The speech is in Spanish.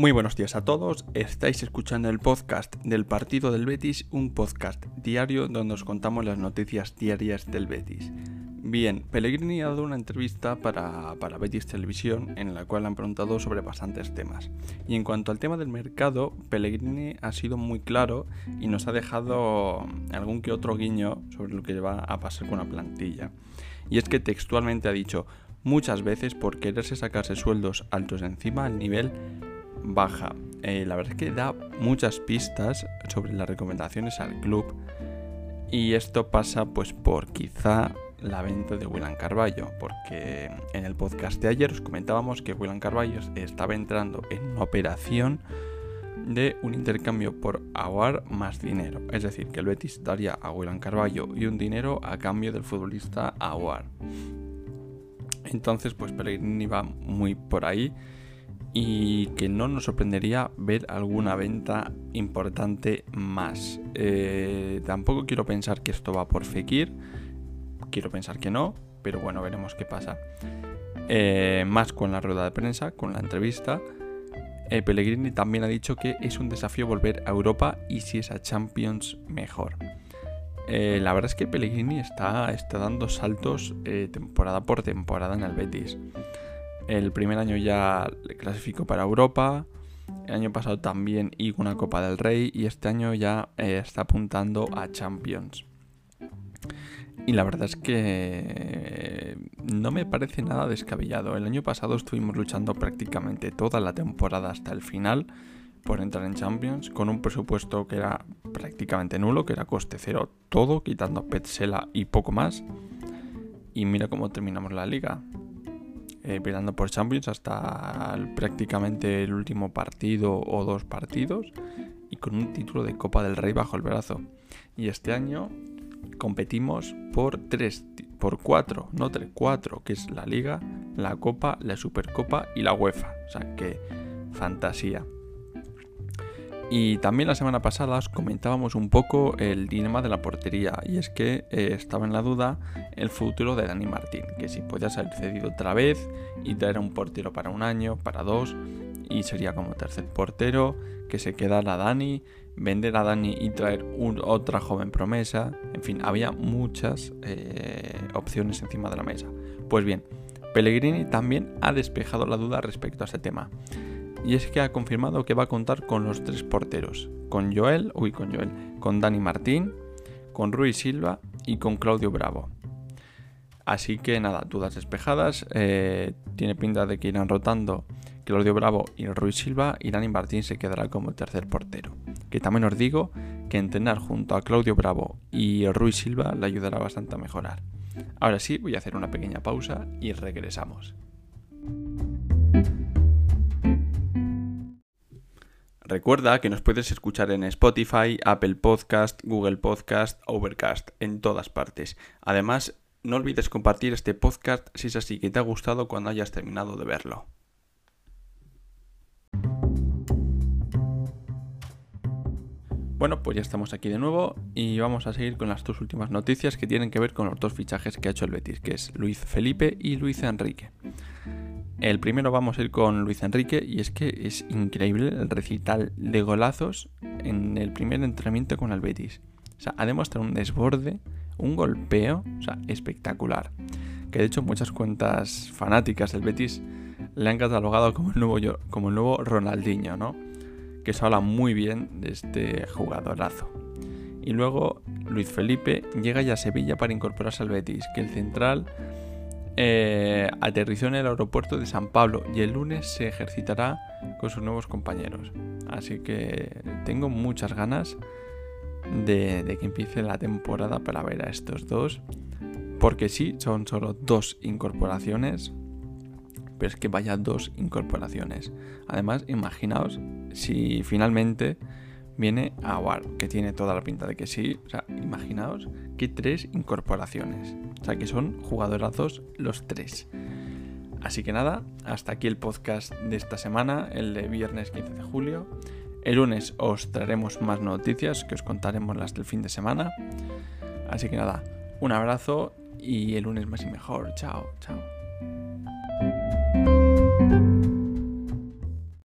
Muy buenos días a todos, estáis escuchando el podcast del partido del Betis, un podcast diario donde os contamos las noticias diarias del Betis. Bien, Pellegrini ha dado una entrevista para, para Betis Televisión en la cual han preguntado sobre bastantes temas. Y en cuanto al tema del mercado, Pellegrini ha sido muy claro y nos ha dejado algún que otro guiño sobre lo que va a pasar con la plantilla. Y es que textualmente ha dicho, muchas veces por quererse sacarse sueldos altos encima, el nivel baja. Eh, la verdad es que da muchas pistas sobre las recomendaciones al club y esto pasa pues por quizá la venta de William Carballo, porque en el podcast de ayer os comentábamos que William Carballo estaba entrando en una operación de un intercambio por Aguar más dinero, es decir, que el Betis daría a William Carballo y un dinero a cambio del futbolista Aguar. Entonces, pues Pellegrini va muy por ahí y que no nos sorprendería ver alguna venta importante más. Eh, tampoco quiero pensar que esto va por Fekir, quiero pensar que no, pero bueno, veremos qué pasa. Eh, más con la rueda de prensa, con la entrevista. Eh, Pellegrini también ha dicho que es un desafío volver a Europa y si es a Champions, mejor. la verdad es que Pellegrini está, está dando saltos temporada por temporada en el Betis. El primer año ya clasificó para Europa. El año pasado también hizo una Copa del Rey y este año ya eh, está apuntando a Champions. Y la verdad es que eh, no me parece nada descabellado. El año pasado estuvimos luchando prácticamente toda la temporada hasta el final por entrar en Champions con un presupuesto que era prácticamente nulo, que era coste cero todo, quitando Petzela y poco más. Y mira cómo terminamos la liga eh, por Champions hasta prácticamente el último partido o dos partidos y con un título de Copa del Rey bajo el brazo. Y este año competimos por tres, por cuatro, no tres, cuatro, que es la Liga, la Copa, la Supercopa y la UEFA. O sea que fantasía. Y también la semana pasada os comentábamos un poco el dilema de la portería y es que eh, estaba en la duda el futuro de Dani Martín, que si podía ser cedido otra vez y traer un portero para un año, para dos, y sería como tercer portero, que se quedara Dani, vender a Dani y traer otra joven promesa, en fin, había muchas eh, opciones encima de la mesa. Pues bien, Pellegrini también ha despejado la duda respecto a este tema y es que ha confirmado que va a contar con los tres porteros, con Joel, uy, con Joel, con Dani Martín, con Rui Silva y con Claudio Bravo. Así que nada, dudas despejadas, eh, tiene pinta de que irán rotando Claudio Bravo y Rui Silva y Dani Martín se quedará como tercer portero. Que también os digo que entrenar junto a Claudio Bravo y Rui Silva le ayudará bastante a mejorar. Ahora sí, voy a hacer una pequeña pausa y regresamos. Recuerda que nos puedes escuchar en Spotify, Apple Podcast, Google Podcast, Overcast, en todas partes. Además, no olvides compartir este podcast si es así que te ha gustado cuando hayas terminado de verlo. Bueno, pues ya estamos aquí de nuevo y vamos a seguir con las dos últimas noticias que tienen que ver con los dos fichajes que ha hecho el Betis, que es Luis Felipe y Luis Enrique. El primero vamos a ir con Luis Enrique y es que es increíble el recital de golazos en el primer entrenamiento con el Betis. O sea, ha demostrado un desborde, un golpeo, o sea, espectacular. Que de hecho muchas cuentas fanáticas del Betis le han catalogado como el nuevo, como el nuevo Ronaldinho, ¿no? Que se habla muy bien de este jugadorazo. Y luego Luis Felipe llega ya a Sevilla para incorporarse al Betis, que el central eh, aterrizó en el aeropuerto de San Pablo y el lunes se ejercitará con sus nuevos compañeros. Así que tengo muchas ganas de, que empiece la temporada para ver a estos dos. Porque sí, son solo dos incorporaciones. Pero es que vaya dos incorporaciones. Además, imaginaos si finalmente viene Aguar, que tiene toda la pinta de que sí. O sea, imaginaos que tres incorporaciones. O sea, que son jugadorazos los tres. Así que nada, hasta aquí el podcast de esta semana, el de viernes 15 de julio. El lunes os traeremos más noticias que os contaremos las del fin de semana. Así que nada, un abrazo y el lunes más y mejor. Chao, chao.